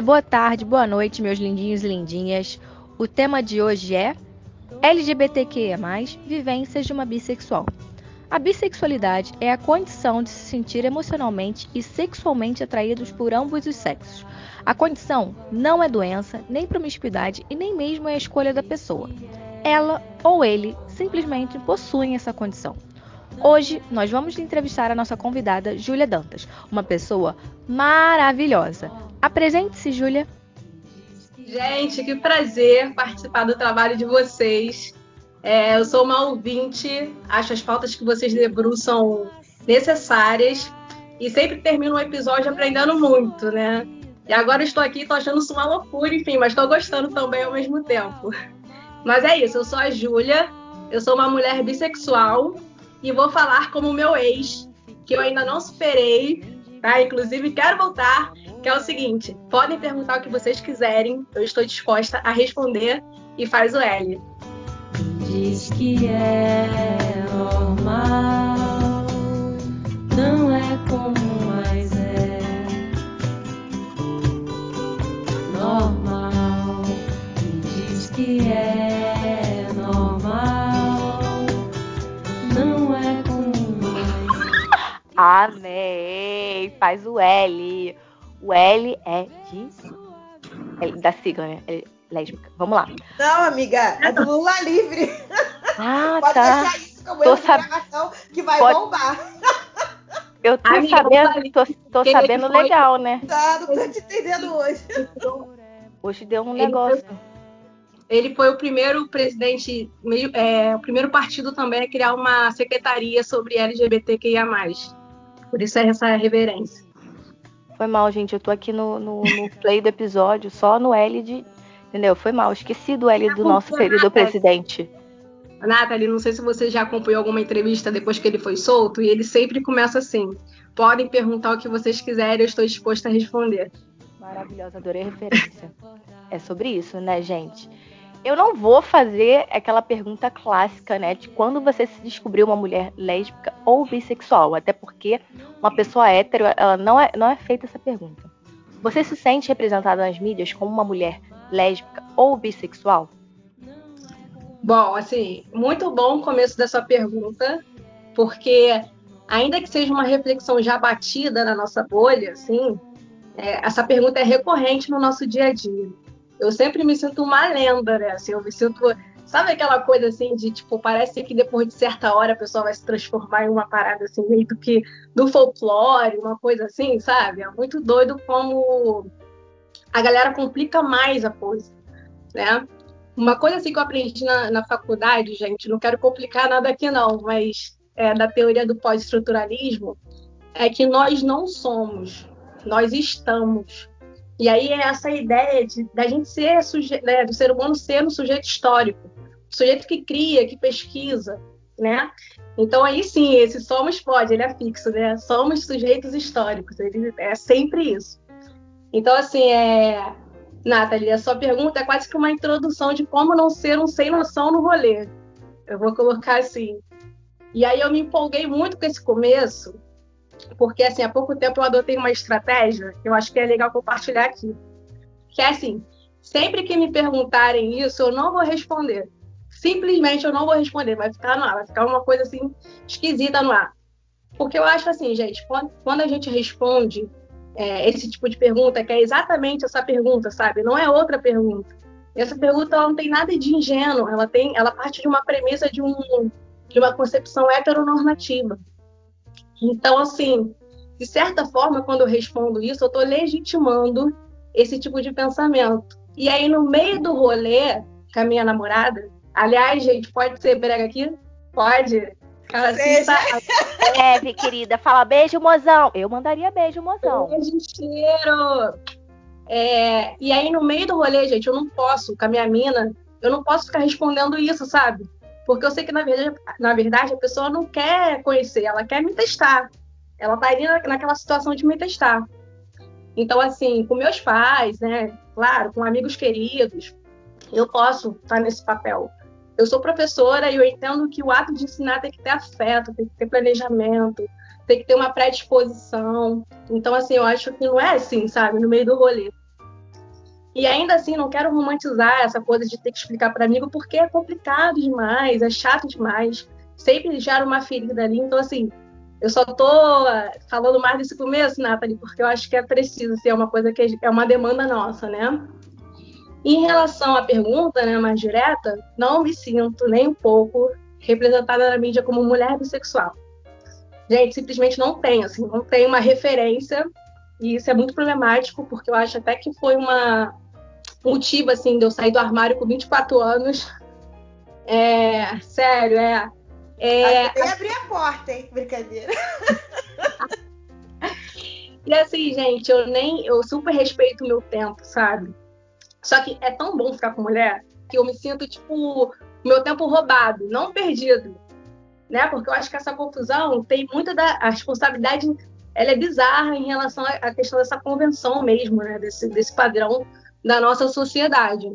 dia, boa tarde, boa noite, meus lindinhos e lindinhas. O tema de hoje é LGBTQIA+, vivências de uma bissexual. A bissexualidade é a condição de se sentir emocionalmente e sexualmente atraídos por ambos os sexos. A condição não é doença, nem promiscuidade e nem mesmo é a escolha da pessoa. Ela ou ele simplesmente possuem essa condição. Hoje nós vamos entrevistar a nossa convidada Júlia Dantas, uma pessoa maravilhosa. Apresente-se, Júlia. Gente, que prazer participar do trabalho de vocês. É, eu sou uma ouvinte, acho as pautas que vocês debruçam necessárias e sempre termino um episódio aprendendo muito, né? E agora estou aqui, estou achando isso uma loucura, enfim, mas estou gostando também ao mesmo tempo. Mas é isso, eu sou a Júlia, eu sou uma mulher bissexual e vou falar como meu ex, que eu ainda não superei, tá? Inclusive quero voltar, que é o seguinte: podem perguntar o que vocês quiserem, eu estou disposta a responder e faz o L. Diz que é normal, não é comum, mas é normal. Me diz que é normal, não é comum, mas Amei! Faz o L. O L é de. é da sigla, né? É lésbica. Vamos lá. Não, amiga, é do Lula livre. Ah, Pode tá. deixar isso como Tô sab- gravação que vai Pode- bombar. Eu tô Amiga, sabendo, tô, tô sabendo foi? legal, né? Tá, não tô te entendendo hoje. Hoje deu um Ele negócio. Ele foi o primeiro presidente, meio- é, o primeiro partido também a criar uma secretaria sobre LGBTQIA+. Por isso é essa reverência. Foi mal, gente. Eu tô aqui no, no, no play do episódio, só no L de. Entendeu? Foi mal. Esqueci do L do nosso querido presidente. Nathalie, não sei se você já acompanhou alguma entrevista depois que ele foi solto, e ele sempre começa assim: podem perguntar o que vocês quiserem, eu estou disposta a responder. Maravilhosa, adorei a referência. É sobre isso, né, gente? Eu não vou fazer aquela pergunta clássica, né, de quando você se descobriu uma mulher lésbica ou bissexual, até porque uma pessoa hétero, ela não é, não é feita essa pergunta. Você se sente representada nas mídias como uma mulher lésbica ou bissexual? Bom, assim, muito bom o começo dessa pergunta, porque ainda que seja uma reflexão já batida na nossa bolha, assim, é, essa pergunta é recorrente no nosso dia a dia. Eu sempre me sinto uma lenda, né? Assim, eu me sinto, sabe aquela coisa assim de tipo, parece que depois de certa hora a pessoa vai se transformar em uma parada assim meio do que do folclore, uma coisa assim, sabe? É muito doido como a galera complica mais a coisa, né? Uma coisa assim que eu aprendi na, na faculdade, gente, não quero complicar nada aqui não, mas é, da teoria do pós-estruturalismo, é que nós não somos, nós estamos. E aí é essa ideia de da gente ser suje, né, do ser humano ser um sujeito histórico, sujeito que cria, que pesquisa, né? Então aí sim, esse somos pode, ele é fixo, né? Somos sujeitos históricos, ele é sempre isso. Então assim, é Nathalie, a sua pergunta é quase que uma introdução de como não ser um sem noção no rolê. Eu vou colocar assim. E aí eu me empolguei muito com esse começo, porque assim, há pouco tempo eu adotei uma estratégia que eu acho que é legal compartilhar aqui. Que é assim, sempre que me perguntarem isso, eu não vou responder. Simplesmente eu não vou responder, vai ficar no ar, vai ficar uma coisa assim esquisita no ar. Porque eu acho assim, gente, quando, a gente responde é, esse tipo de pergunta, que é exatamente essa pergunta, sabe? Não é outra pergunta. essa pergunta não tem nada de ingênuo, ela tem, ela parte de uma premissa de um de uma concepção heteronormativa. Então, assim, de certa forma, quando eu respondo isso, eu estou legitimando esse tipo de pensamento. E aí, no meio do rolê com a minha namorada, aliás, gente, pode ser brega aqui? Pode. Ela assim, tá... Leve, querida. Fala beijo, mozão. Eu mandaria beijo, mozão. Beijo cheiro. É... E aí, no meio do rolê, gente, eu não posso, com a minha mina, eu não posso ficar respondendo isso, sabe? Porque eu sei que, na verdade, na verdade, a pessoa não quer conhecer, ela quer me testar. Ela tá ali naquela situação de me testar. Então, assim, com meus pais, né? Claro, com amigos queridos, eu posso estar nesse papel. Eu sou professora e eu entendo que o ato de ensinar tem que ter afeto, tem que ter planejamento, tem que ter uma predisposição. Então, assim, eu acho que não é assim, sabe, no meio do rolê. E ainda assim, não quero romantizar essa coisa de ter que explicar para amigo, porque é complicado demais, é chato demais, sempre gera uma ferida ali. Então, assim, eu só tô falando mais desse começo, Nathalie, porque eu acho que é preciso ser uma coisa que é uma demanda nossa, né? Em relação à pergunta, né, mais direta, não me sinto nem um pouco representada na mídia como mulher bissexual. Gente, simplesmente não tem, assim, não tem uma referência e isso é muito problemático, porque eu acho até que foi uma motivo, assim, de eu sair do armário com 24 anos. É, sério, é. é Até abrir a porta, hein? Brincadeira. e assim, gente, eu nem. Eu super respeito o meu tempo, sabe? Só que é tão bom ficar com mulher que eu me sinto, tipo, meu tempo roubado, não perdido. Né? Porque eu acho que essa confusão tem muita da a responsabilidade ela é bizarra em relação à questão dessa convenção mesmo, né? Desse, desse padrão da nossa sociedade.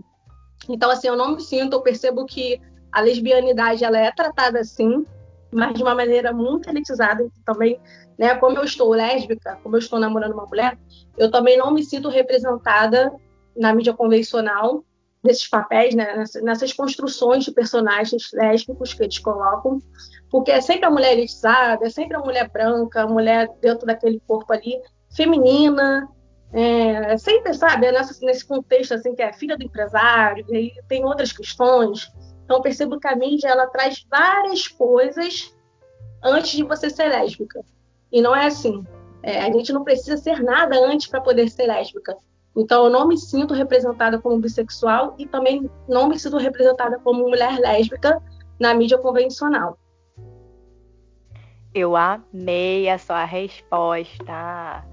Então, assim, eu não me sinto, eu percebo que a lesbianidade ela é tratada assim, mas de uma maneira muito elitizada também, né? Como eu estou lésbica, como eu estou namorando uma mulher, eu também não me sinto representada na mídia convencional nesses papéis, né? nessas construções de personagens lésbicos que eles colocam porque é sempre a mulher elitizada, é sempre a mulher branca, a mulher dentro daquele corpo ali, feminina, é, sempre, sabe, é nessa, nesse contexto assim que é filha do empresário, e tem outras questões. Então percebo que a mídia ela traz várias coisas antes de você ser lésbica. E não é assim. É, a gente não precisa ser nada antes para poder ser lésbica. Então eu não me sinto representada como bissexual e também não me sinto representada como mulher lésbica na mídia convencional. Eu amei a sua resposta.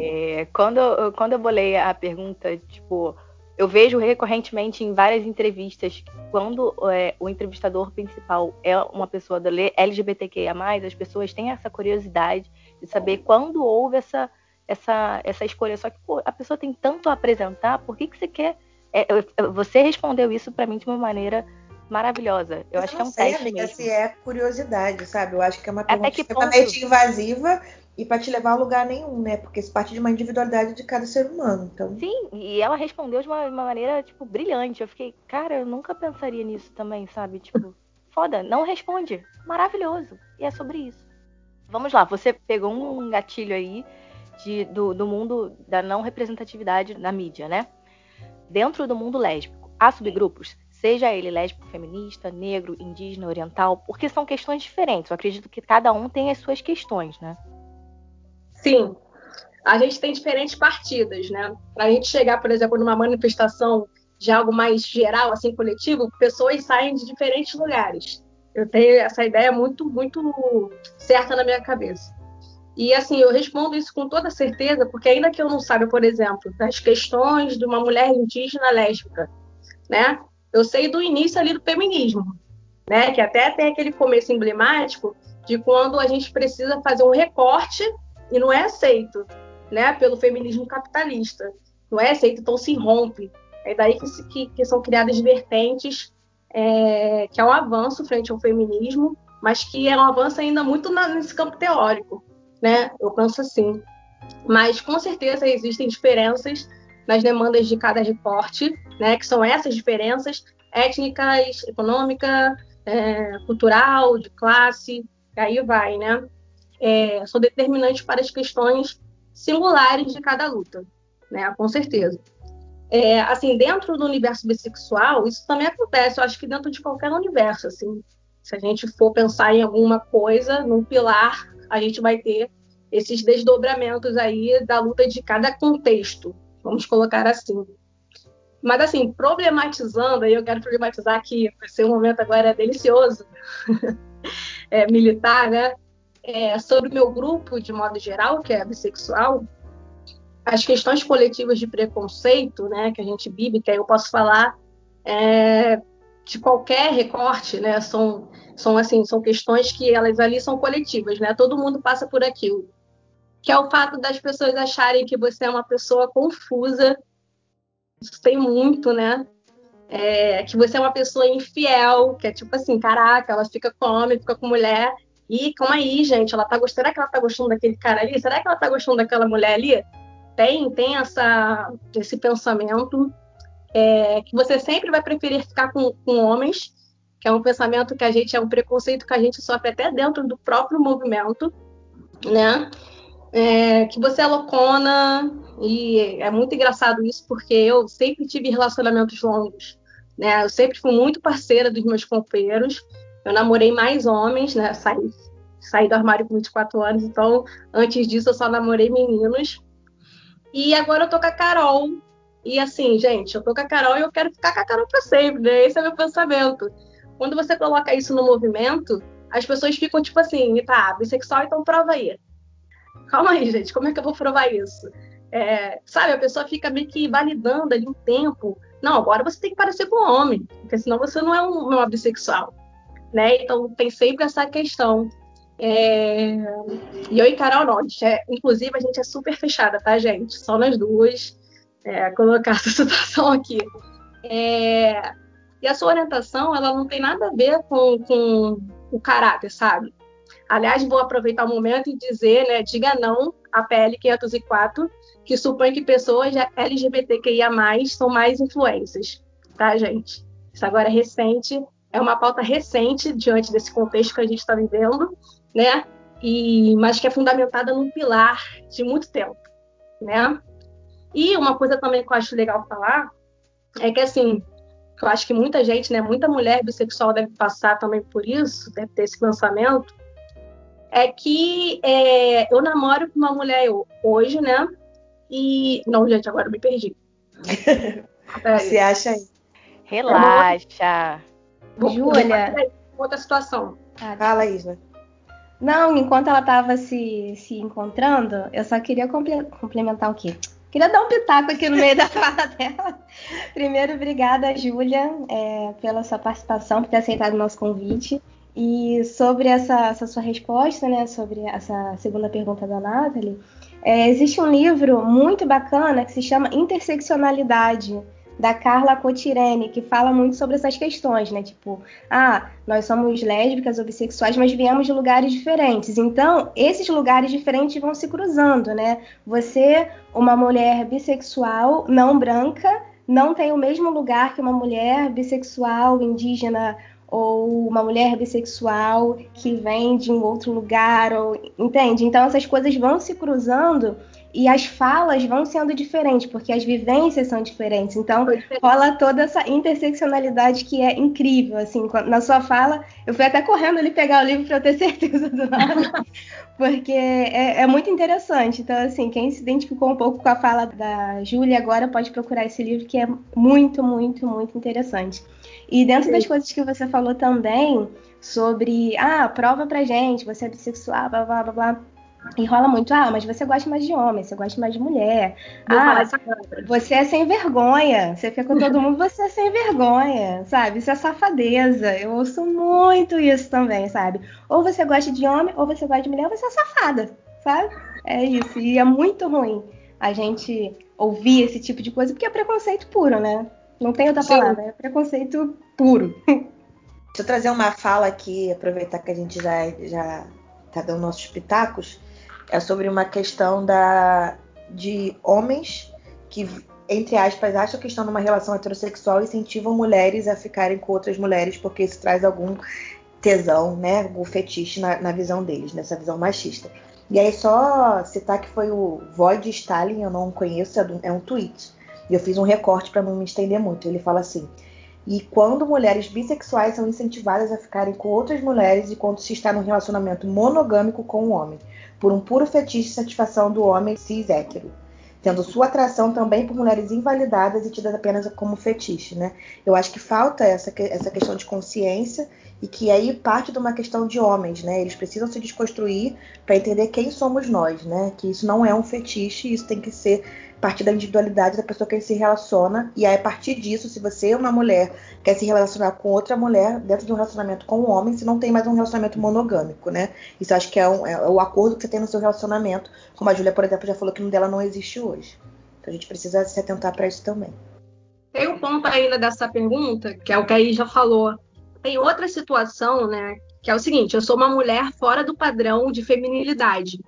É, quando, quando eu bolei a pergunta, tipo, eu vejo recorrentemente em várias entrevistas, quando é, o entrevistador principal é uma pessoa do LGBTQIA, as pessoas têm essa curiosidade de saber quando houve essa, essa, essa escolha. Só que pô, a pessoa tem tanto a apresentar, por que, que você quer. É, você respondeu isso para mim de uma maneira maravilhosa. Eu, eu acho que é um sei, teste amiga, mesmo. se é curiosidade, sabe? Eu acho que é uma pergunta extremamente invasiva e para te levar a lugar nenhum, né? Porque isso parte de uma individualidade de cada ser humano. Então... Sim, e ela respondeu de uma, uma maneira, tipo, brilhante. Eu fiquei, cara, eu nunca pensaria nisso também, sabe? Tipo, foda, não responde. Maravilhoso. E é sobre isso. Vamos lá, você pegou um gatilho aí de, do, do mundo da não representatividade na mídia, né? Dentro do mundo lésbico, há subgrupos? seja ele lésbico, feminista, negro, indígena, oriental, porque são questões diferentes. Eu acredito que cada um tem as suas questões, né? Sim. A gente tem diferentes partidas, né? Para a gente chegar, por exemplo, numa manifestação de algo mais geral, assim, coletivo, pessoas saem de diferentes lugares. Eu tenho essa ideia muito, muito certa na minha cabeça. E assim, eu respondo isso com toda certeza, porque ainda que eu não saiba, por exemplo, das questões de uma mulher indígena lésbica, né? eu sei do início ali do feminismo, né? Que até tem aquele começo emblemático de quando a gente precisa fazer um recorte e não é aceito, né? Pelo feminismo capitalista, não é aceito, então se rompe. É daí que, que, que são criadas vertentes é, que é um avanço frente ao feminismo, mas que é um avanço ainda muito na, nesse campo teórico, né? Eu penso assim. Mas com certeza existem diferenças nas demandas de cada recorte, né, que são essas diferenças étnicas, econômica, é, cultural, de classe, aí vai, né? É, são determinantes para as questões singulares de cada luta, né? Com certeza. É, assim, dentro do universo bissexual, isso também acontece, eu acho que dentro de qualquer universo, assim. Se a gente for pensar em alguma coisa, num pilar, a gente vai ter esses desdobramentos aí da luta de cada contexto, vamos colocar assim. Mas, assim, problematizando, aí eu quero problematizar aqui, vai ser um momento agora delicioso, é, militar, né? É, sobre o meu grupo, de modo geral, que é bissexual, as questões coletivas de preconceito, né, que a gente vive, que aí eu posso falar é, de qualquer recorte, né, são, são assim, são questões que elas ali são coletivas, né, todo mundo passa por aquilo, que é o fato das pessoas acharem que você é uma pessoa confusa, isso tem muito, né, é, que você é uma pessoa infiel, que é tipo assim, caraca, ela fica com homem, fica com mulher, e calma aí, gente, ela tá gostando, será que ela tá gostando daquele cara ali? Será que ela tá gostando daquela mulher ali? tem, tem essa, esse pensamento é, que você sempre vai preferir ficar com, com homens, que é um pensamento que a gente, é um preconceito que a gente sofre até dentro do próprio movimento, né? É, que você é loucona, e é muito engraçado isso, porque eu sempre tive relacionamentos longos, né? Eu sempre fui muito parceira dos meus companheiros, eu namorei mais homens, né? Saí, saí do armário com 24 anos, então antes disso eu só namorei meninos, e agora eu tô com a Carol. E assim, gente, eu tô com a Carol e eu quero ficar com a Carol pra sempre, né? Esse é meu pensamento. Quando você coloca isso no movimento, as pessoas ficam tipo assim, tá, bissexual, então prova aí. Calma aí, gente, como é que eu vou provar isso? É, sabe, a pessoa fica meio que validando ali um tempo. Não, agora você tem que parecer com um homem, porque senão você não é um, não é bissexual. Né? Então tem sempre essa questão. É... E eu e Carol, não. É... Inclusive, a gente é super fechada, tá, gente? Só nós duas. É, colocar essa situação aqui. É... E a sua orientação, ela não tem nada a ver com, com o caráter, sabe? Aliás, vou aproveitar o momento e dizer, né, diga não à PL 504, que supõe que pessoas LGBTQIA+, são mais influências, tá, gente? Isso agora é recente, é uma pauta recente diante desse contexto que a gente está vivendo, né? E, mas que é fundamentada num pilar de muito tempo, né? E uma coisa também que eu acho legal falar é que, assim, eu acho que muita gente, né, muita mulher bissexual deve passar também por isso, deve ter esse lançamento, é que é, eu namoro com uma mulher hoje, né? E. Não, gente, agora eu me perdi. Se acha aí. Relaxa. Júlia. Outra situação. Ah, Fala, Isla. Não, enquanto ela estava se, se encontrando, eu só queria complementar o quê? Queria dar um pitaco aqui no meio da fala dela. Primeiro, obrigada, Júlia, é, pela sua participação, por ter aceitado o nosso convite. E sobre essa, essa sua resposta, né, sobre essa segunda pergunta da Nathalie, é, existe um livro muito bacana que se chama Interseccionalidade, da Carla Cotirene, que fala muito sobre essas questões, né? Tipo, ah, nós somos lésbicas ou bissexuais, mas viemos de lugares diferentes. Então, esses lugares diferentes vão se cruzando, né? Você, uma mulher bissexual não branca, não tem o mesmo lugar que uma mulher bissexual indígena ou uma mulher bissexual que vem de um outro lugar, ou entende? Então essas coisas vão se cruzando e as falas vão sendo diferentes, porque as vivências são diferentes. Então, rola toda essa interseccionalidade que é incrível, assim, na sua fala, eu fui até correndo ali pegar o livro para eu ter certeza do nome, porque é, é, muito interessante. Então, assim, quem se identificou um pouco com a fala da Júlia agora pode procurar esse livro, que é muito, muito, muito interessante. E dentro das coisas que você falou também sobre, ah, prova pra gente, você é bissexual, blá, blá, blá, blá. E rola muito, ah, mas você gosta mais de homem, você gosta mais de mulher. Vou ah, você é sem vergonha. Você fica com todo mundo, você é sem vergonha, sabe? Isso é safadeza. Eu ouço muito isso também, sabe? Ou você gosta de homem, ou você gosta de mulher, ou você é safada, sabe? É isso. E é muito ruim a gente ouvir esse tipo de coisa, porque é preconceito puro, né? Não tem outra Sim. palavra, é preconceito puro. Deixa eu trazer uma fala aqui, aproveitar que a gente já, já tá dando nossos pitacos. É sobre uma questão da, de homens que, entre aspas, acham que estão numa relação heterossexual e incentivam mulheres a ficarem com outras mulheres porque isso traz algum tesão, né? Algum fetiche na, na visão deles, nessa visão machista. E aí, só citar que foi o Void Stalin, eu não conheço, é, é um tweet E eu fiz um recorte para não me estender muito. Ele fala assim: e quando mulheres bissexuais são incentivadas a ficarem com outras mulheres e quando se está num relacionamento monogâmico com um homem, por um puro fetiche de satisfação do homem cis hétero tendo sua atração também por mulheres invalidadas e tidas apenas como fetiche, né? Eu acho que falta essa, essa questão de consciência e que aí parte de uma questão de homens, né? Eles precisam se desconstruir para entender quem somos nós, né? Que isso não é um fetiche, isso tem que ser partir da individualidade da pessoa que se relaciona e aí a partir disso, se você é uma mulher quer se relacionar com outra mulher dentro de um relacionamento com um homem, você não tem mais um relacionamento monogâmico, né? Isso acho que é, um, é o acordo que você tem no seu relacionamento, como a Júlia, por exemplo, já falou que no dela não existe hoje. Então a gente precisa se atentar para isso também. Tem um ponto ainda dessa pergunta, que é o que a já falou tem outra situação, né? Que é o seguinte: eu sou uma mulher fora do padrão de feminilidade,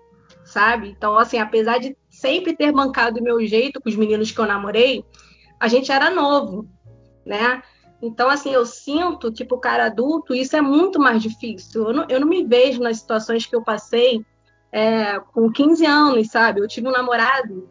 sabe? Então, assim, apesar de sempre ter bancado o meu jeito com os meninos que eu namorei, a gente era novo, né? Então, assim, eu sinto que, pro cara adulto, isso é muito mais difícil. Eu não, eu não me vejo nas situações que eu passei é, com 15 anos, sabe? Eu tive um namorado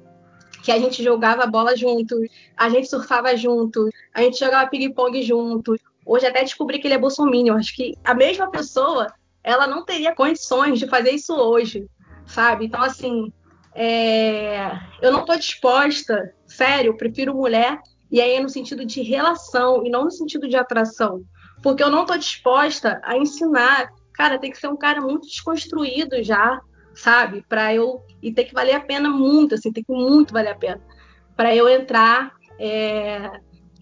que a gente jogava bola junto, a gente surfava junto, a gente jogava ping-pong junto, Hoje até descobri que ele é bolsominion. Acho que a mesma pessoa, ela não teria condições de fazer isso hoje, sabe? Então, assim, é... eu não estou disposta, sério, eu prefiro mulher, e aí é no sentido de relação e não no sentido de atração. Porque eu não estou disposta a ensinar. Cara, tem que ser um cara muito desconstruído já, sabe? Para eu. E tem que valer a pena muito, assim, tem que muito valer a pena. Para eu entrar é,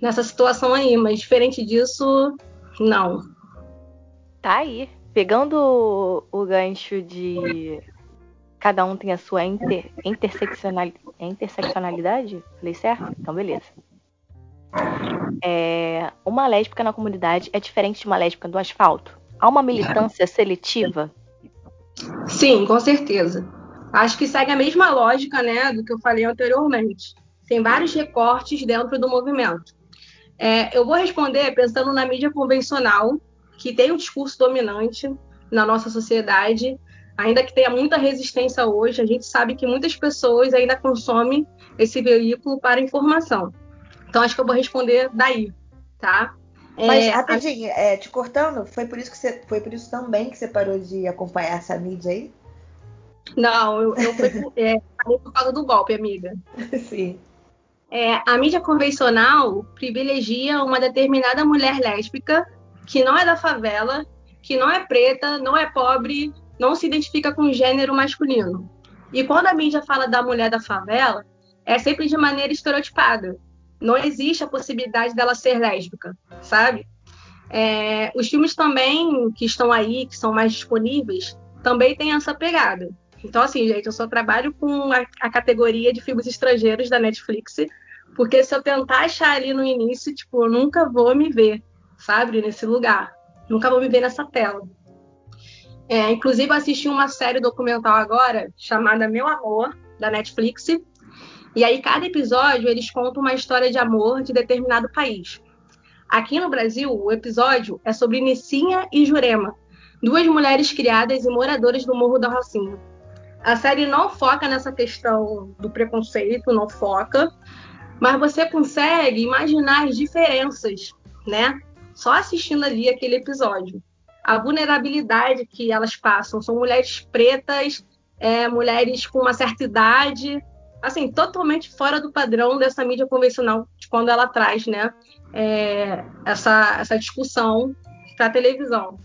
nessa situação aí, mas diferente disso, não. Tá aí. Pegando o, gancho de cada um tem a sua inter, interseccional, interseccionalidade, falei certo? Então, beleza. É, uma lésbica na comunidade é diferente de uma lésbica do asfalto? Há uma militância seletiva? Sim, com certeza. Acho que segue a mesma lógica né, do que eu falei anteriormente. Tem vários recortes dentro do movimento. É, eu vou responder pensando na mídia convencional, que tem um discurso dominante na nossa sociedade, ainda que tenha muita resistência hoje, a gente sabe que muitas pessoas ainda consomem esse veículo para informação. Então, acho que eu vou responder daí, tá? Mas é, rapidinho, é, te cortando, foi por isso que você, foi por isso também que você parou de acompanhar essa mídia aí? Não, eu, eu fui é, por causa do golpe, amiga. Sim. É, a mídia convencional privilegia uma determinada mulher lésbica que não é da favela, que não é preta, não é pobre, não se identifica com gênero masculino. E quando a mídia fala da mulher da favela, é sempre de maneira estereotipada. Não existe a possibilidade dela ser lésbica, sabe? É, os filmes também que estão aí, que são mais disponíveis, também têm essa pegada. Então, assim, gente, eu só trabalho com a, a, categoria de filmes estrangeiros da Netflix, porque se eu tentar achar ali no início, tipo, eu nunca vou me ver, sabe, nesse lugar. Nunca vou me ver nessa tela. É, inclusive, assisti uma série documental agora chamada Meu Amor, da Netflix. E aí, cada episódio, eles contam uma história de amor de determinado país. Aqui no Brasil, o episódio é sobre Nicinha e Jurema, duas mulheres criadas e moradoras do Morro da Rocinha. A série não foca nessa questão do preconceito, não foca, mas você consegue imaginar as diferenças, né? Só assistindo ali aquele episódio. A vulnerabilidade que elas passam são mulheres pretas, é, mulheres com uma certa idade, assim, totalmente fora do padrão dessa mídia convencional de quando ela traz, né? É, essa, essa discussão para televisão.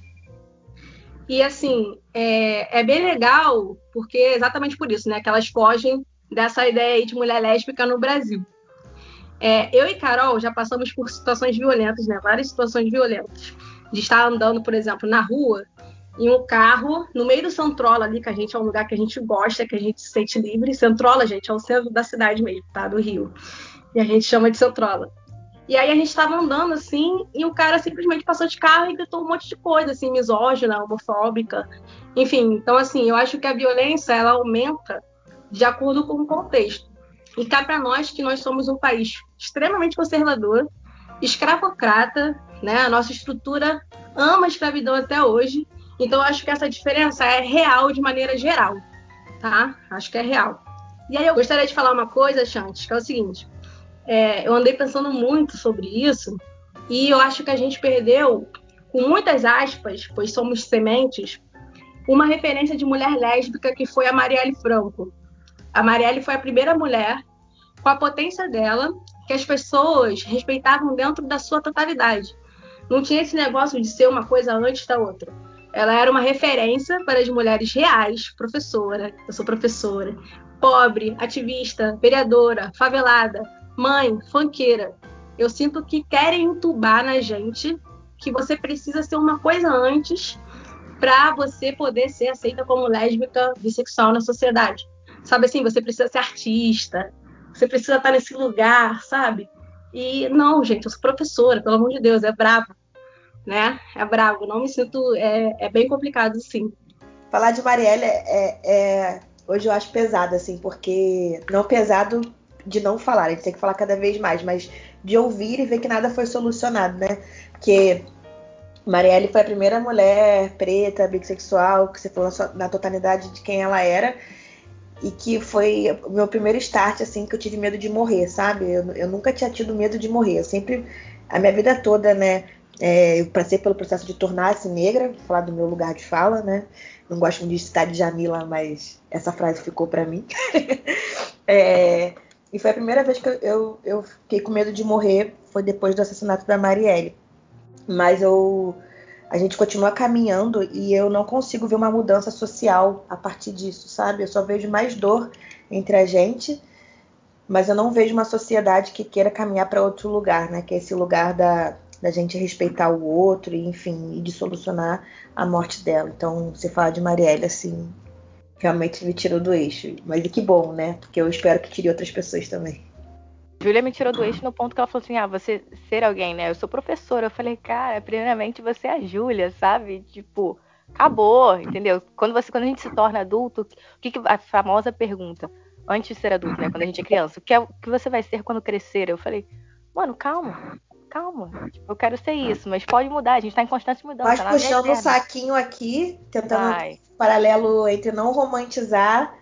E assim, é, é, bem legal, porque é exatamente por isso, né? Que elas fogem dessa ideia de mulher lésbica no Brasil. É, eu e Carol já passamos por situações violentas, né? Várias situações violentas. De estar andando, por exemplo, na rua, em um carro, no meio do Centrola ali, que a gente é um lugar que a gente gosta, que a gente se sente livre. Centrola, gente, é o centro da cidade mesmo, tá? Do Rio. E a gente chama de Centrola. E aí a gente estava andando assim, e o cara simplesmente passou de carro e gritou um monte de coisa, assim, misógina, homofóbica. Enfim, então assim, eu acho que a violência ela aumenta de acordo com o contexto. E cá para nós que nós somos um país extremamente conservador, escravocrata, né? A nossa estrutura ama a escravidão até hoje. Então eu acho que essa diferença é real de maneira geral, tá? Acho que é real. E aí eu gostaria de falar uma coisa, Chantes, que é o seguinte: é, eu andei pensando muito sobre isso e eu acho que a gente perdeu, com muitas aspas, pois somos sementes, uma referência de mulher lésbica que foi a Marielle Franco. A Marielle foi a primeira mulher com a potência dela que as pessoas respeitavam dentro da sua totalidade. Não tinha esse negócio de ser uma coisa antes da outra. Ela era uma referência para as mulheres reais, professora, eu sou professora, pobre, ativista, vereadora, favelada, mãe, fanqueira. Eu sinto que querem entubar na gente que você precisa ser uma coisa antes para você poder ser aceita como lésbica, bissexual na sociedade. Sabe assim, você precisa ser artista, você precisa estar nesse lugar, sabe? E não, gente, eu sou professora, pelo amor de Deus, é brabo, né? É brabo, não me sinto, é, é bem complicado, sim. Falar de Marielle é, é, é, hoje eu acho pesado, assim, porque não pesado de não falar, a gente tem que falar cada vez mais, mas de ouvir e ver que nada foi solucionado, né? Porque Marielle foi a primeira mulher preta, bissexual, que você falou na totalidade de quem ela era. E que foi o meu primeiro start, assim, que eu tive medo de morrer, sabe? Eu, eu nunca tinha tido medo de morrer. Eu sempre, a minha vida toda, né? É, eu passei pelo processo de tornar-se negra, falar do meu lugar de fala, né? Não gosto muito de citar de Jamila, mas essa frase ficou para mim. é, e foi a primeira vez que eu, eu, eu, fiquei com medo de morrer, foi depois do assassinato da Marielle. Mas eu, a gente continua caminhando e eu não consigo ver uma mudança social a partir disso, sabe? Eu só vejo mais dor entre a gente, mas eu não vejo uma sociedade que queira caminhar para outro lugar, né? Que é esse lugar da, da gente respeitar o outro, e, enfim, e de solucionar a morte dela. Então, você fala de Marielle, assim, realmente me tirou do eixo. Mas e que bom, né? Porque eu espero que tire outras pessoas também. Júlia me tirou do eixo no ponto que ela falou assim: ah, você ser alguém, né? Eu sou professora. Eu falei, cara, primeiramente você é a Júlia, sabe? Tipo, acabou, entendeu? Quando, você, quando a gente se torna adulto, o que, que a famosa pergunta, antes de ser adulto, né? Quando a gente é criança, o que, é, o que você vai ser quando crescer? Eu falei, mano, calma, calma. Tipo, eu quero ser isso, mas pode mudar, a gente tá em constante mudança. Mas puxando um saquinho aqui, tentando Vai. um paralelo entre não romantizar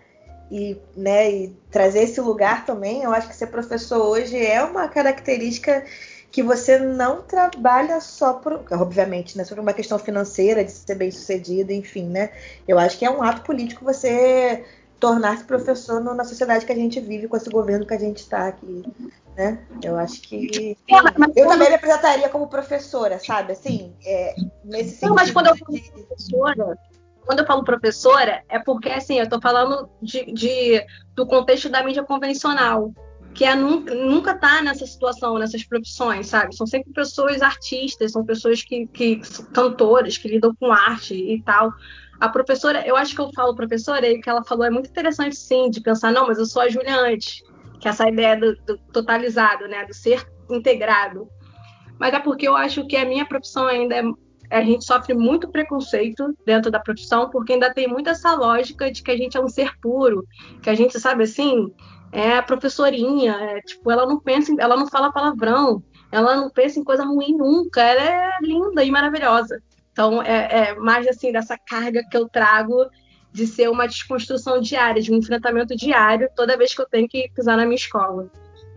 e, né, e trazer esse lugar também. Eu acho que ser professor hoje é uma característica que você não trabalha só por, obviamente, né, sobre uma questão financeira, de ser bem sucedido, enfim, né? Eu acho que é um ato político você tornar-se professor no, na sociedade que a gente vive, com esse governo que a gente está aqui, né? Eu acho que eu também me apresentaria como professora, sabe? Assim, é, nesse sentido. Não, mas quando eu falo professora, quando eu falo professora, é porque assim, eu estou falando de, de, do contexto da mídia convencional, que é nunca, nunca tá nessa situação, nessas profissões, sabe? São sempre pessoas artistas, são pessoas que, que cantoras, que lidam com arte e tal. A professora, eu acho que eu falo professora, e o que ela falou é muito interessante, sim, de pensar, não, mas eu sou a Julia antes, que é essa ideia do, do totalizado, né, do ser integrado. Mas é porque eu acho que a minha profissão ainda é a gente sofre muito preconceito dentro da profissão, porque ainda tem muito essa lógica de que a gente é um ser puro, que a gente, sabe assim, é a professorinha, é, tipo, ela não pensa, em, ela não fala palavrão, ela não pensa em coisa ruim nunca, ela é linda e maravilhosa. Então, é, é mais assim, dessa carga que eu trago de ser uma desconstrução diária, de um enfrentamento diário, toda vez que eu tenho que pisar na minha escola.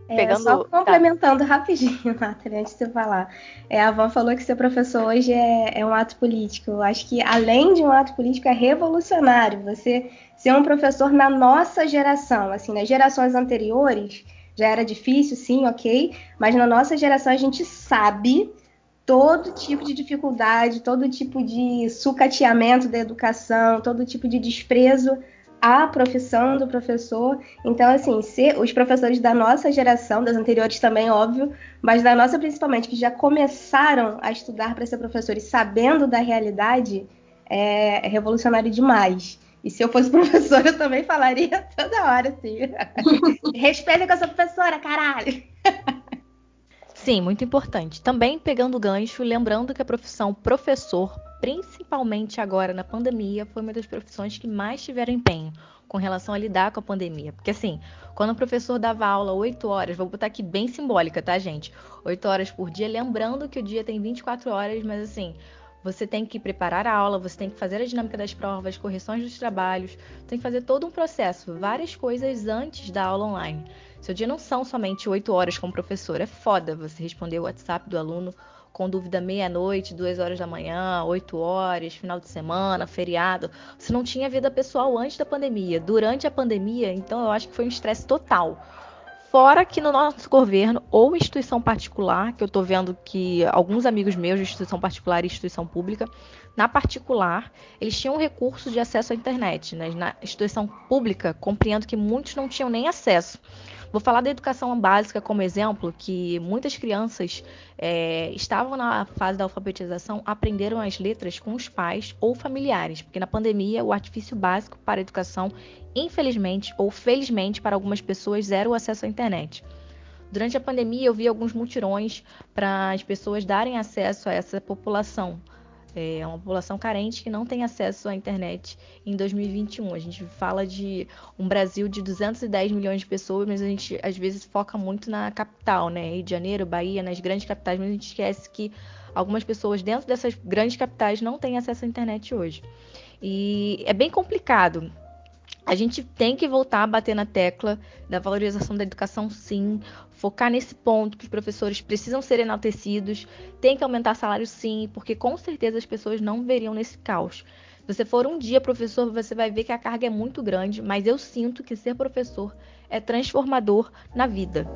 É, Pegando... Só tá. complementando tá. rapidinho, Nathalie, antes de você falar. É, a Van falou que ser professor hoje é, é, um ato político. Eu acho que, além de um ato político, é revolucionário. Você ser um professor na nossa geração. Assim, nas gerações anteriores já era difícil, sim, ok. Mas na nossa geração a gente sabe todo tipo de dificuldade, todo tipo de sucateamento da educação, todo tipo de desprezo a profissão do professor. Então, assim, se os professores da nossa geração, das anteriores também, óbvio, mas da nossa principalmente, que já começaram a estudar para ser professores sabendo da realidade, é, é revolucionário demais. E se eu fosse professora, eu também falaria toda hora, assim. Respeita que eu sou professora, caralho! Sim, muito importante. Também pegando o gancho, lembrando que a profissão professor principalmente agora na pandemia, foi uma das profissões que mais tiveram empenho com relação a lidar com a pandemia. Porque assim, quando o professor dava aula 8 horas, vou botar aqui bem simbólica, tá, gente? 8 horas por dia, lembrando que o dia tem 24 horas, mas assim, Você tem que preparar a aula, você tem que fazer a dinâmica das provas, correções dos trabalhos, tem que fazer todo um processo, várias coisas antes da aula online. Seu dia não são somente oito horas como professor, é foda você responder o WhatsApp do aluno com dúvida meia-noite, duas horas da manhã, oito horas, final de semana, feriado. Você não tinha vida pessoal antes da pandemia. Durante a pandemia, então eu acho que foi um estresse total. Fora que no nosso governo ou instituição particular, que eu estou vendo que alguns amigos meus de instituição particular e instituição pública, na particular, eles tinham recurso de acesso à internet. Né? Na instituição pública, compreendo que muitos não tinham nem acesso. Vou falar da educação básica como exemplo, que muitas crianças é, estavam na fase da alfabetização, aprenderam as letras com os pais ou familiares, porque na pandemia o artifício básico para a educação, infelizmente ou felizmente para algumas pessoas, zero o acesso à internet. Durante a pandemia, eu vi alguns mutirões para as pessoas darem acesso a essa população. É uma população carente que não tem acesso à internet em 2021. A gente fala de um Brasil de 210 milhões de pessoas, mas a gente às vezes foca muito na capital, né? Rio de Janeiro, Bahia, nas grandes capitais, mas a gente esquece que algumas pessoas dentro dessas grandes capitais não têm acesso à internet hoje. E é bem complicado. A gente tem que voltar a bater na tecla da valorização da educação, sim focar nesse ponto que os professores precisam ser enaltecidos, tem que aumentar salário sim, porque com certeza as pessoas não veriam nesse caos. Se você for um dia professor, você vai ver que a carga é muito grande, mas eu sinto que ser professor é transformador na vida.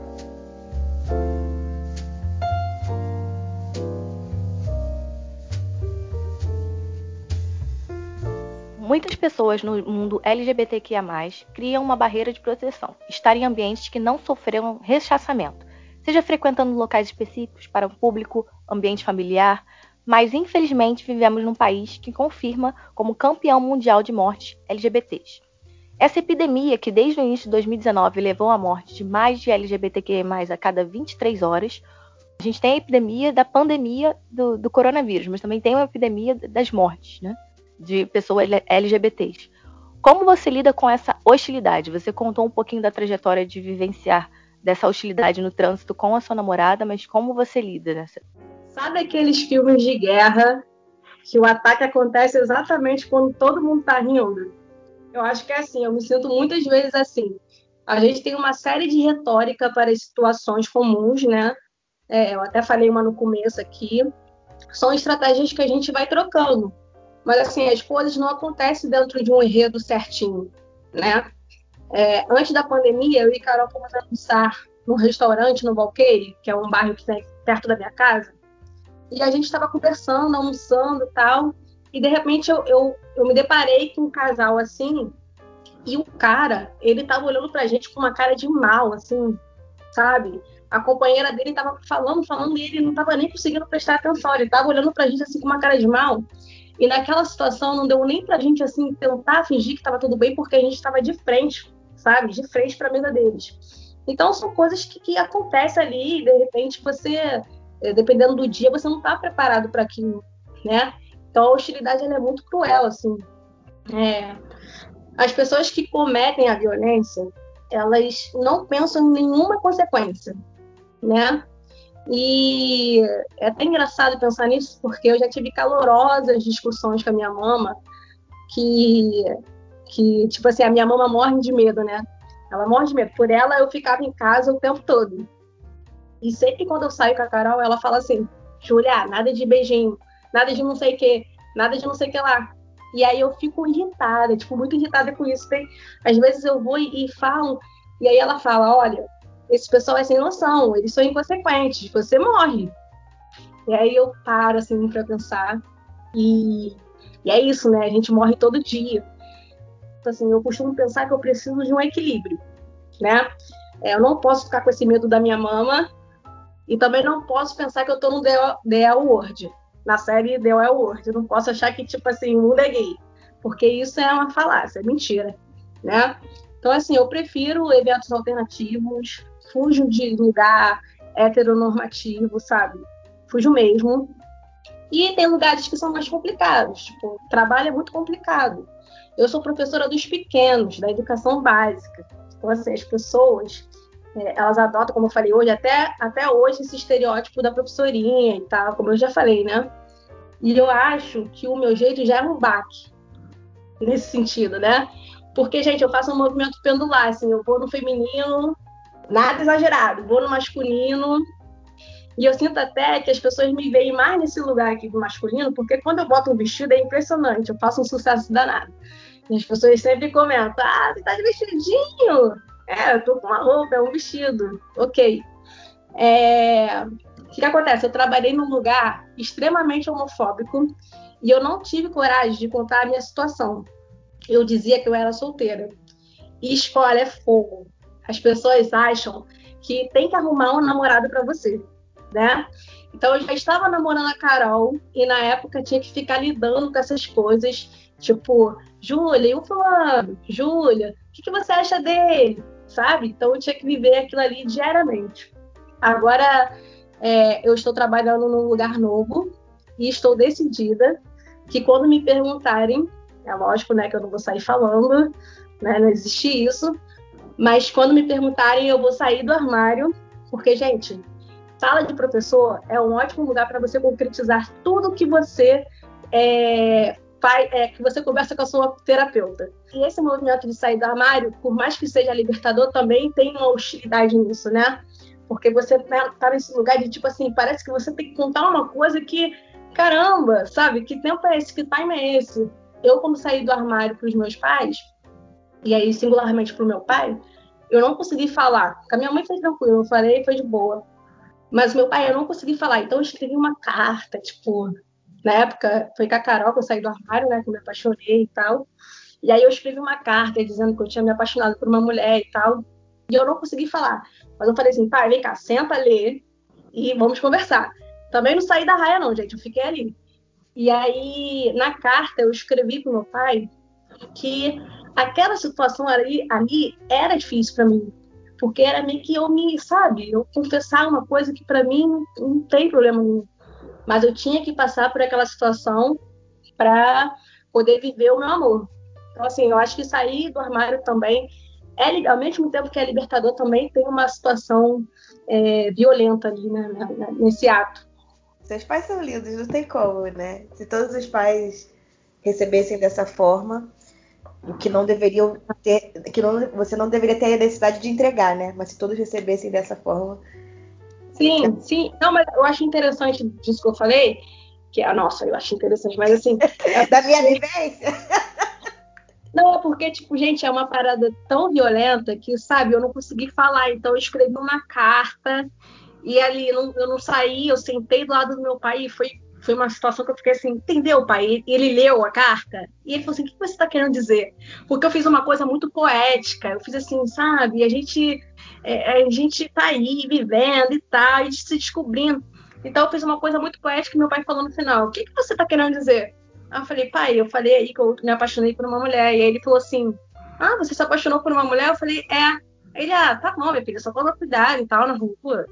Muitas pessoas no mundo LGBTQIA+, criam uma barreira de proteção, estar em ambientes que não sofreram rechaçamento, seja frequentando locais específicos para o público, ambiente familiar, mas infelizmente vivemos num país que confirma como campeão mundial de mortes LGBTs. Essa epidemia, que desde o início de 2019 levou à morte de mais de LGBTQIA+, a cada 23 horas, a gente tem a epidemia da pandemia do, do coronavírus, mas também tem a epidemia das mortes, né? De pessoas LGBTs. Como você lida com essa hostilidade? Você contou um pouquinho da trajetória de vivenciar dessa hostilidade no trânsito com a sua namorada, mas como você lida nessa? Sabe aqueles filmes de guerra que o ataque acontece exatamente quando todo mundo tá rindo? Eu acho que é assim, eu me sinto muitas vezes assim. A gente tem uma série de retórica para situações comuns, né? É, eu até falei uma no começo aqui. São estratégias que a gente vai trocando. Mas assim, as coisas não acontecem dentro de um enredo certinho, né? É, antes da pandemia, eu e Carol fomos almoçar num restaurante no Valqueire, que é um bairro que tem perto da minha casa. E a gente estava conversando, almoçando e tal. E de repente eu, eu, eu me deparei com um casal assim. E o cara, ele tava olhando pra gente com uma cara de mal, assim, sabe? A companheira dele tava falando, falando, e ele não tava nem conseguindo prestar atenção. Ele tava olhando pra gente assim com uma cara de mal. E naquela situação não deu nem pra gente assim tentar fingir que estava tudo bem, porque a gente estava de frente, sabe? De frente para a mesa deles. Então são coisas que, que acontecem ali, e de repente você, eh, dependendo do dia, você não está preparado para aquilo, né? Então a hostilidade é muito cruel, assim. É, as pessoas que cometem a violência, elas não pensam em nenhuma consequência, né? E é até engraçado pensar nisso, porque eu já tive calorosas discussões com a minha mama, que, que tipo assim, a minha mama morre de medo, né? Ela morre de medo. Por ela, eu ficava em casa o tempo todo. E sempre quando eu saio com a Carol, ela fala assim: Julia, nada de beijinho, nada de não sei o que, nada de não sei o que lá. E aí eu fico irritada, tipo, muito irritada com isso. Tem, às vezes eu vou e, e falo, e aí ela fala: olha, esse pessoal é sem noção, eles são inconsequentes, você morre. E aí eu paro assim para pensar e, e, é isso, né? A gente morre todo dia. Então, assim, eu costumo pensar que eu preciso de um equilíbrio, né? É, eu não posso ficar com esse medo da minha mama e também não posso pensar que eu tô no The World, na série The World. Eu não posso achar que tipo assim o mundo é gay, porque isso é uma falácia, é mentira, né? Então, assim, eu prefiro eventos alternativos, fujo de lugar heteronormativo, sabe? Fujo mesmo. E tem lugares que são mais complicados. Tipo, trabalho é muito complicado. Eu sou professora dos pequenos, da educação básica. Então, assim, as pessoas, é, elas adotam, como eu falei hoje, até, até hoje, esse estereótipo da professorinha e tal, como eu já falei, né? E eu acho que o meu jeito já é um baque nesse sentido, né? Porque, gente, eu faço um movimento pendular, assim, eu vou no feminino, nada exagerado, vou no masculino, e eu sinto até que as pessoas me veem mais nesse lugar aqui do masculino, porque quando eu boto um vestido é impressionante, eu faço um sucesso danado. E as pessoas sempre comentam: ah, você tá de vestidinho? É, eu tô com uma roupa, é um vestido. Ok. É... O que, que acontece? Eu trabalhei num lugar extremamente homofóbico e eu não tive coragem de contar a minha situação. Eu dizia que eu era solteira. E escola é fogo. As pessoas acham que tem que arrumar um namorado para você né? Então eu já estava namorando a Carol e na época tinha que ficar lidando com essas coisas, tipo, Júlia, e o fulano? Júlia, o que, que você acha dele? Sabe? Então eu tinha que viver aquilo ali diariamente. Agora é, eu estou trabalhando num lugar novo e estou decidida que quando me perguntarem, é lógico, né, que eu não vou sair falando, né, não existe isso, mas quando me perguntarem, eu vou sair do armário, porque, gente, sala de professor é um ótimo lugar para você concretizar tudo que você é, faz, é, que você conversa com a sua terapeuta. E esse movimento de sair do armário, por mais que seja libertador, também tem uma hostilidade nisso, né? Porque você tá, tá nesse lugar de tipo assim, parece que você tem que contar uma coisa que, caramba, sabe? Que tempo é esse? Que time é esse? Eu, quando saí do armário para os meus pais, e aí singularmente para o meu pai, eu não consegui falar. Com a minha mãe foi tranquilo, eu falei, foi de boa. Mas meu pai, eu não consegui falar, então eu escrevi uma carta, tipo, na época foi com a Carol que eu saí do armário, né, que eu me apaixonei e tal. E aí eu escrevi uma carta dizendo que eu tinha me apaixonado por uma mulher e tal. E eu não consegui falar. Mas eu falei assim, pai, vem cá, senta, lê e vamos conversar. Também não saí da raia não, gente, eu fiquei ali. E aí, na carta, eu escrevi pro meu pai que aquela situação ali, ali era difícil para mim, porque era meio que eu me, sabe, eu confessar uma coisa que para mim não, não, tem problema nenhum. Mas eu tinha que passar por aquela situação para poder viver o meu amor. Então, assim, eu acho que sair do armário também é, ao mesmo tempo que é libertador, também tem uma situação é, violenta ali né, nesse ato. Seus pais são lindos, não tem como, né? Se todos os pais recebessem dessa forma, o que não deveriam ter, que não, você não deveria ter a necessidade de entregar, né? Mas se todos recebessem dessa forma. Sim, sim. Não, mas eu acho interessante disso que eu falei, que é, nossa, eu acho interessante, mas assim. É da minha vivência. Não, é porque, tipo, gente, é uma parada tão violenta que, sabe, eu não consegui falar. Então, eu escrevi uma carta e ali não, eu não saí, eu sentei do lado do meu pai e foi foi uma situação que eu fiquei assim, entendeu, pai? E ele leu a carta e ele falou assim: o que você está querendo dizer? Porque eu fiz uma coisa muito poética, eu fiz assim, sabe? A gente, é, a gente tá aí vivendo e tal, e se descobrindo. Então eu fiz uma coisa muito poética e meu pai falou no final: o que, que você está querendo dizer? Aí eu falei, pai, eu falei aí que eu me apaixonei por uma mulher. E aí ele falou assim: ah, você se apaixonou por uma mulher? Eu falei, é. Ele, ah, tá bom, minha filha, só toma cuidado e tal na rua.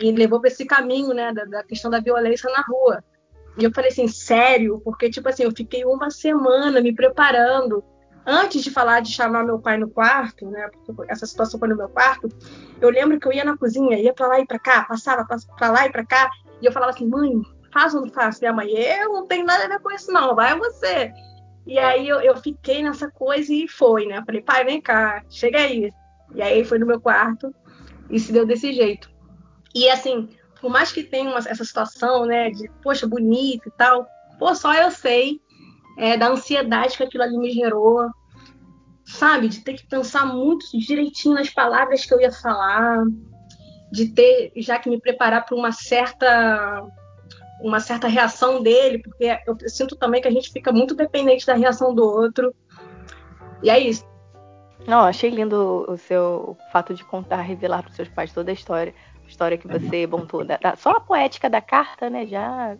E levou para esse caminho, né, da, da questão da violência na rua. E eu falei assim, sério? Porque, tipo assim, eu fiquei uma semana me preparando. Antes de falar de chamar meu pai no quarto, né? Porque essa situação foi no meu quarto. Eu lembro que eu ia na cozinha, ia pra lá e pra cá, passava pra lá e pra cá. E eu falava assim, mãe, faz ou não faz? Minha mãe, eu não tenho nada a ver com isso, não, vai você. E aí eu, eu fiquei nessa coisa e foi, né? Eu falei, pai, vem cá, chega aí. E aí foi no meu quarto e se deu desse jeito. E assim, por mais que tenha uma, essa situação, né, de, poxa, bonito e tal, pô, só eu sei é, da ansiedade que aquilo ali me gerou, sabe, de ter que pensar muito direitinho nas palavras que eu ia falar, de ter já que me preparar para uma certa uma certa reação dele, porque eu sinto também que a gente fica muito dependente da reação do outro. E é isso. Não, achei lindo o seu fato de contar, revelar para os seus pais toda a história história que você montou. Da, da, só a poética da carta, né? Já.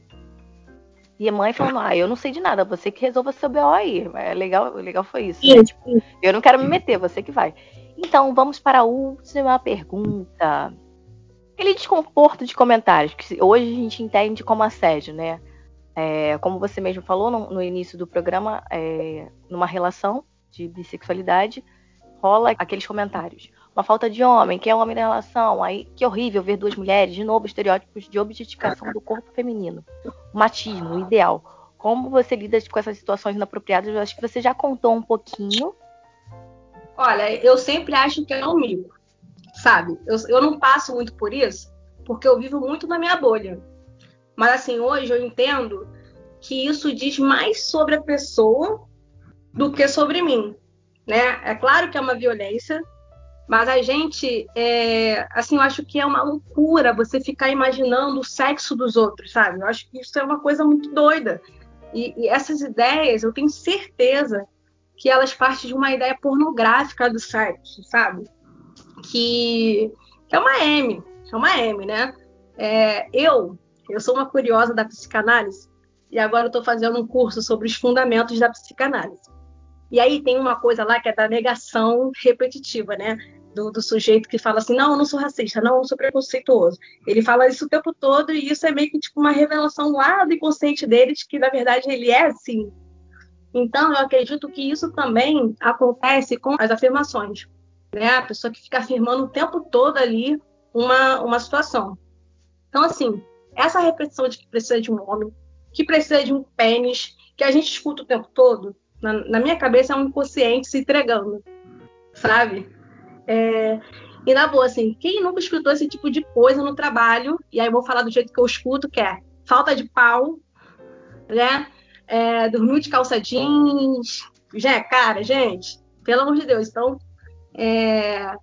E a mãe falando, ah, eu não sei de nada, você que resolva seu BO aí. É legal, legal foi isso. Né? Tipo, eu não quero me meter, você que vai. Então, vamos para a última pergunta. Aquele desconforto de comentários, que hoje a gente entende como assédio, né? É, como você mesmo falou no, no início do programa, é, numa relação de bissexualidade, rola aqueles comentários uma falta de homem, quem é o homem da relação, aí que horrível ver duas mulheres, de novo, estereótipos de objetificação do corpo feminino, o machismo, o ideal. Como você lida com essas situações inapropriadas? Eu acho que você já contou um pouquinho. Olha, eu sempre acho que é um mico, sabe? Eu, eu não passo muito por isso, porque eu vivo muito na minha bolha. Mas assim, hoje eu entendo que isso diz mais sobre a pessoa do que sobre mim, né? É claro que é uma violência, mas a gente, é, assim, eu acho que é uma loucura você ficar imaginando o sexo dos outros, sabe? Eu acho que isso é uma coisa muito doida. E, e essas ideias, eu tenho certeza que elas partem de uma ideia pornográfica do sexo, sabe? Que, que é uma M, é uma M, né? É, eu, eu sou uma curiosa da psicanálise e agora eu estou fazendo um curso sobre os fundamentos da psicanálise. E aí tem uma coisa lá que é da negação repetitiva, né? Do, do, sujeito que fala assim, não, eu não sou racista, não, eu sou preconceituoso. Ele fala isso o tempo todo e isso é meio que tipo uma revelação lá do inconsciente dele de que na verdade ele é assim. Então eu acredito que isso também acontece com as afirmações, né? A pessoa que fica afirmando o tempo todo ali uma, uma situação. Então assim, essa repetição de que precisa de um homem, que precisa de um pênis, que a gente escuta o tempo todo, na, na minha cabeça é um inconsciente se entregando, sabe? É, e na boa, assim, quem nunca escutou esse tipo de coisa no trabalho, e aí vou falar do jeito que eu escuto, que é falta de pau, né? É, dormir de calça jeans. Já, cara, gente, pelo amor de Deus. Então, é,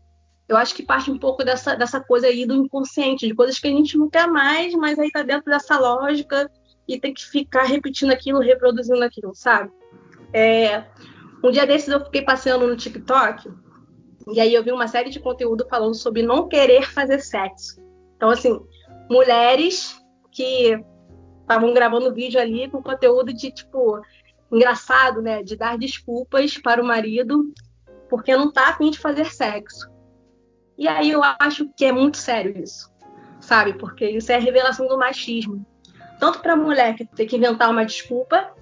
eu acho que parte um pouco dessa, dessa coisa aí do inconsciente, de coisas que a gente não quer mais, mas aí tá dentro dessa lógica e tem que ficar repetindo aquilo, reproduzindo aquilo, sabe? É, um dia desses eu fiquei passeando no TikTok e aí eu vi uma série de conteúdo falando sobre não querer fazer sexo. Então, assim, mulheres que estavam gravando vídeo ali com conteúdo de, tipo, engraçado, né? De dar desculpas para o marido porque não tá afim de fazer sexo. E aí eu acho que é muito sério isso, sabe? Porque isso é a revelação do machismo. Tanto para a mulher que tem que inventar uma desculpa,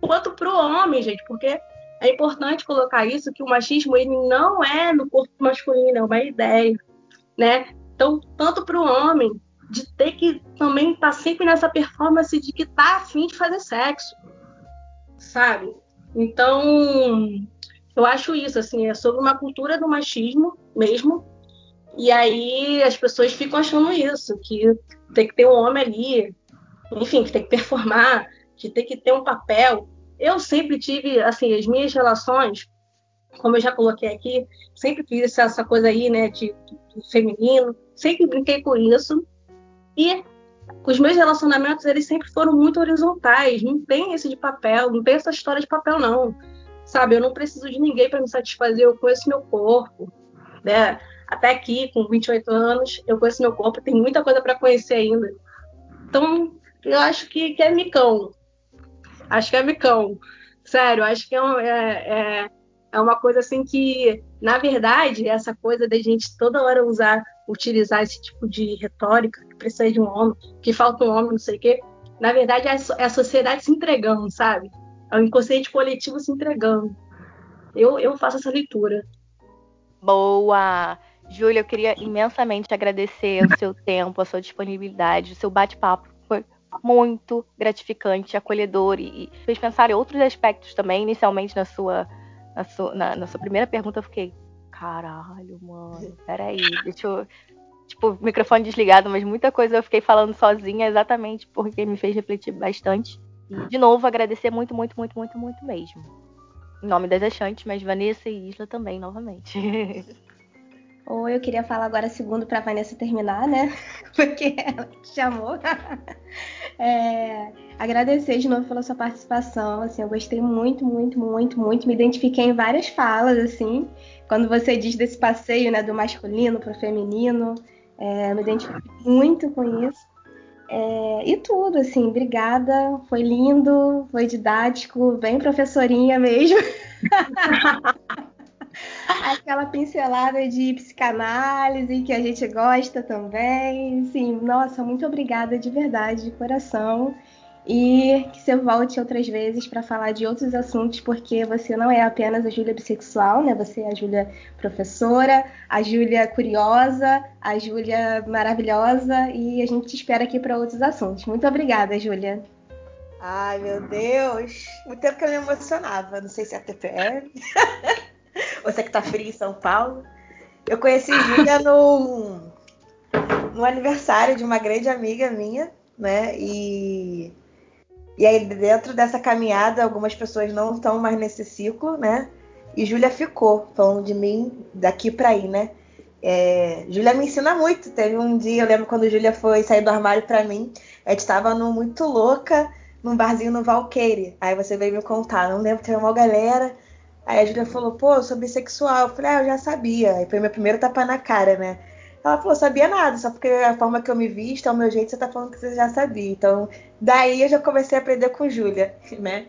quanto para o homem, gente, porque é importante colocar isso que o machismo ele não é no corpo masculino, é uma ideia, né? Então, tanto para o homem de ter que também estar tá sempre nessa performance de que tá afim de fazer sexo, sabe? Então, eu acho isso assim, é sobre uma cultura do machismo mesmo. E aí as pessoas ficam achando isso, que tem que ter um homem ali, enfim, que tem que performar, que tem que ter um papel eu sempre tive, assim, as minhas relações, como eu já coloquei aqui, sempre fiz essa, coisa aí, né, de, de, feminino, sempre brinquei com isso. E os meus relacionamentos, eles sempre foram muito horizontais, não tem esse de papel, não tem essa história de papel, não. Sabe, eu não preciso de ninguém para me satisfazer, eu conheço meu corpo, né? Até aqui, com 28 anos, eu conheço meu corpo, tem muita coisa para conhecer ainda. Então, eu acho que, que é micão, Acho que é micão. Sério, acho que é, um, é, é, é, uma coisa assim que, na verdade, essa coisa da gente toda hora usar, utilizar esse tipo de retórica, que precisa de um homem, que falta um homem, não sei o quê. Na verdade, é, é a sociedade se entregando, sabe? É o inconsciente coletivo se entregando. Eu, eu faço essa leitura. Boa! Júlia, eu queria imensamente agradecer o seu tempo, a sua disponibilidade, o seu bate-papo muito gratificante, acolhedor e, e fez pensar em outros aspectos também. Inicialmente, na sua, na sua, na, na sua primeira pergunta, eu fiquei, caralho, mano, peraí, deixa eu. Tipo, microfone desligado, mas muita coisa eu fiquei falando sozinha, exatamente porque me fez refletir bastante. E, de novo, agradecer muito, muito, muito, muito, muito mesmo. Em nome das achantes, mas Vanessa e Isla também, novamente. Ou eu queria falar agora segundo para Vanessa terminar, né? Porque ela te chamou. É, agradecer de novo pela sua participação. Assim, eu gostei muito, muito, muito, muito. Me identifiquei em várias falas, assim. Quando você diz desse passeio, né, do masculino para o feminino, é, me identifiquei muito com isso. É, e tudo, assim, obrigada. Foi lindo, foi didático, bem professorinha mesmo. aquela pincelada de psicanálise que a gente gosta também. Sim, nossa, muito obrigada de verdade, de coração. e que você volte outras vezes para falar de outros assuntos, porque você não é apenas a Júlia bissexual, né? Você é a Júlia professora, a Júlia curiosa, a Júlia maravilhosa e a gente te espera aqui para outros assuntos. Muito obrigada, Júlia. Ai, meu Deus. Muito tempo que eu me emocionava. Não sei se é a TPM. Você que tá frio em São Paulo. Eu conheci Júlia no, no aniversário de uma grande amiga minha, né? E e aí, dentro dessa caminhada, algumas pessoas não estão mais nesse ciclo, né? E Júlia ficou, falando de mim daqui para aí, né? É, Júlia me ensina muito. Teve um dia, eu lembro quando Júlia foi sair do armário para mim, a gente estava no muito louca, num barzinho no Valqueire. Aí você veio me contar, não lembro, teve uma galera. Aí a Júlia falou, pô, eu sou bissexual. Eu falei, ah, eu já sabia. Aí foi meu primeiro tapa na cara, né? Ela falou, sabia nada, só porque a forma que eu me visto, o meu jeito, você tá falando que você já sabia. Então, daí eu já comecei a aprender com Júlia, né?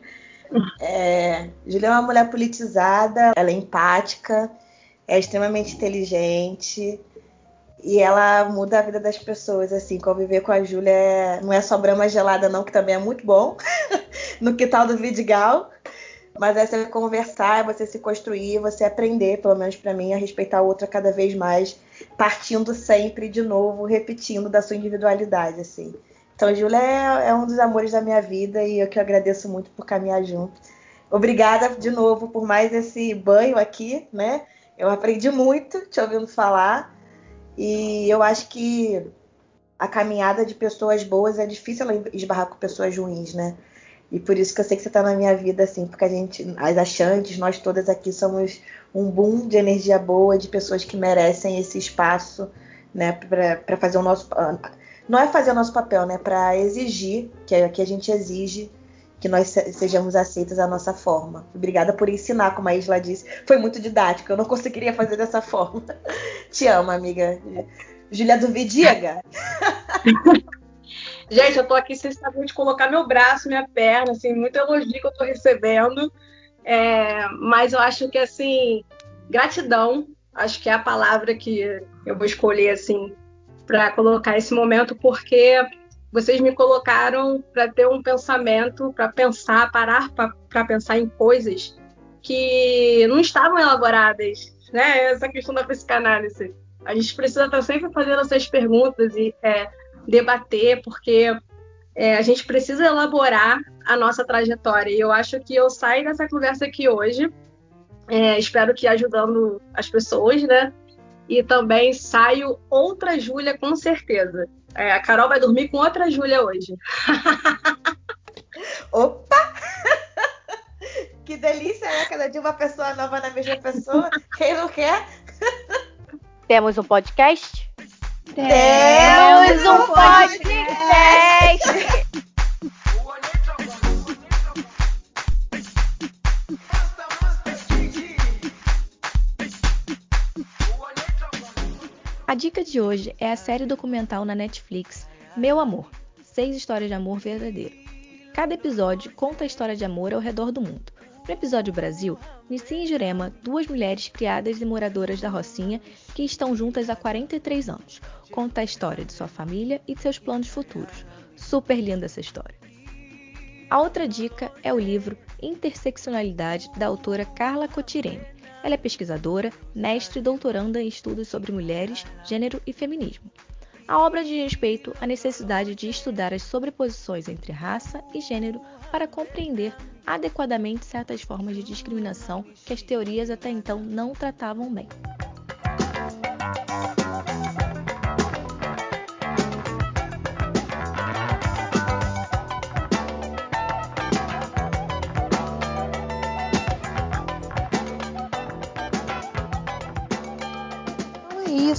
É, Júlia é uma mulher politizada, ela é empática, é extremamente inteligente e ela muda a vida das pessoas, assim, conviver com a Júlia é, não é só brama gelada não, que também é muito bom, no quintal do Vidigal, mas é você conversar, é você se construir, você aprender, pelo menos para mim, a respeitar o outro cada vez mais, partindo sempre de novo, repetindo da sua individualidade, assim. Então, Júlia é, é um dos amores da minha vida e eu que agradeço muito por caminhar junto. Obrigada de novo por mais esse banho aqui, né? Eu aprendi muito te ouvindo falar e eu acho que a caminhada de pessoas boas é difícil esbarrar com pessoas ruins, né? E por isso que eu sei que você está na minha vida, assim, porque a gente, as achantes, nós todas aqui somos um boom de energia boa, de pessoas que merecem esse espaço, né, para fazer o nosso. Não é fazer o nosso papel, né, para exigir, que é que a gente exige que nós sejamos aceitas da nossa forma. Obrigada por ensinar, como a Isla disse. Foi muito didático, eu não conseguiria fazer dessa forma. Te amo, amiga. Julia do Vidiga. Gente, eu tô aqui saber de colocar meu braço, minha perna, assim, muito elogio que eu tô recebendo. É, mas eu acho que, assim, gratidão, acho que é a palavra que eu vou escolher, assim, para colocar esse momento, porque vocês me colocaram para ter um pensamento, para pensar, parar para pensar em coisas que não estavam elaboradas, né? Essa questão da psicanálise. A gente precisa estar sempre fazendo essas perguntas e é, debater, porque é, a gente precisa elaborar a nossa trajetória. E eu acho que eu saio dessa conversa aqui hoje, é, espero que ajudando as pessoas, né? E também saio outra Júlia, com certeza. É, a Carol vai dormir com outra Júlia hoje. Opa! que delícia, né? Cada dia uma pessoa nova na mesma pessoa. Quem não quer? Temos um podcast? Temos um podcast! A dica de hoje é a série documental na Netflix Meu Amor Seis Histórias de Amor Verdadeiro. Cada episódio conta a história de amor ao redor do mundo. No episódio Brasil, Nissim e Jurema, duas mulheres criadas e moradoras da Rocinha que estão juntas há 43 anos, conta a história de sua família e de seus planos futuros. Super linda essa história. A outra dica é o livro Interseccionalidade da autora Carla Cotirene. Ela é pesquisadora, mestre e doutoranda em estudos sobre mulheres, gênero e feminismo. A obra diz respeito à necessidade de estudar as sobreposições entre raça e gênero para compreender adequadamente certas formas de discriminação que as teorias até então não tratavam bem.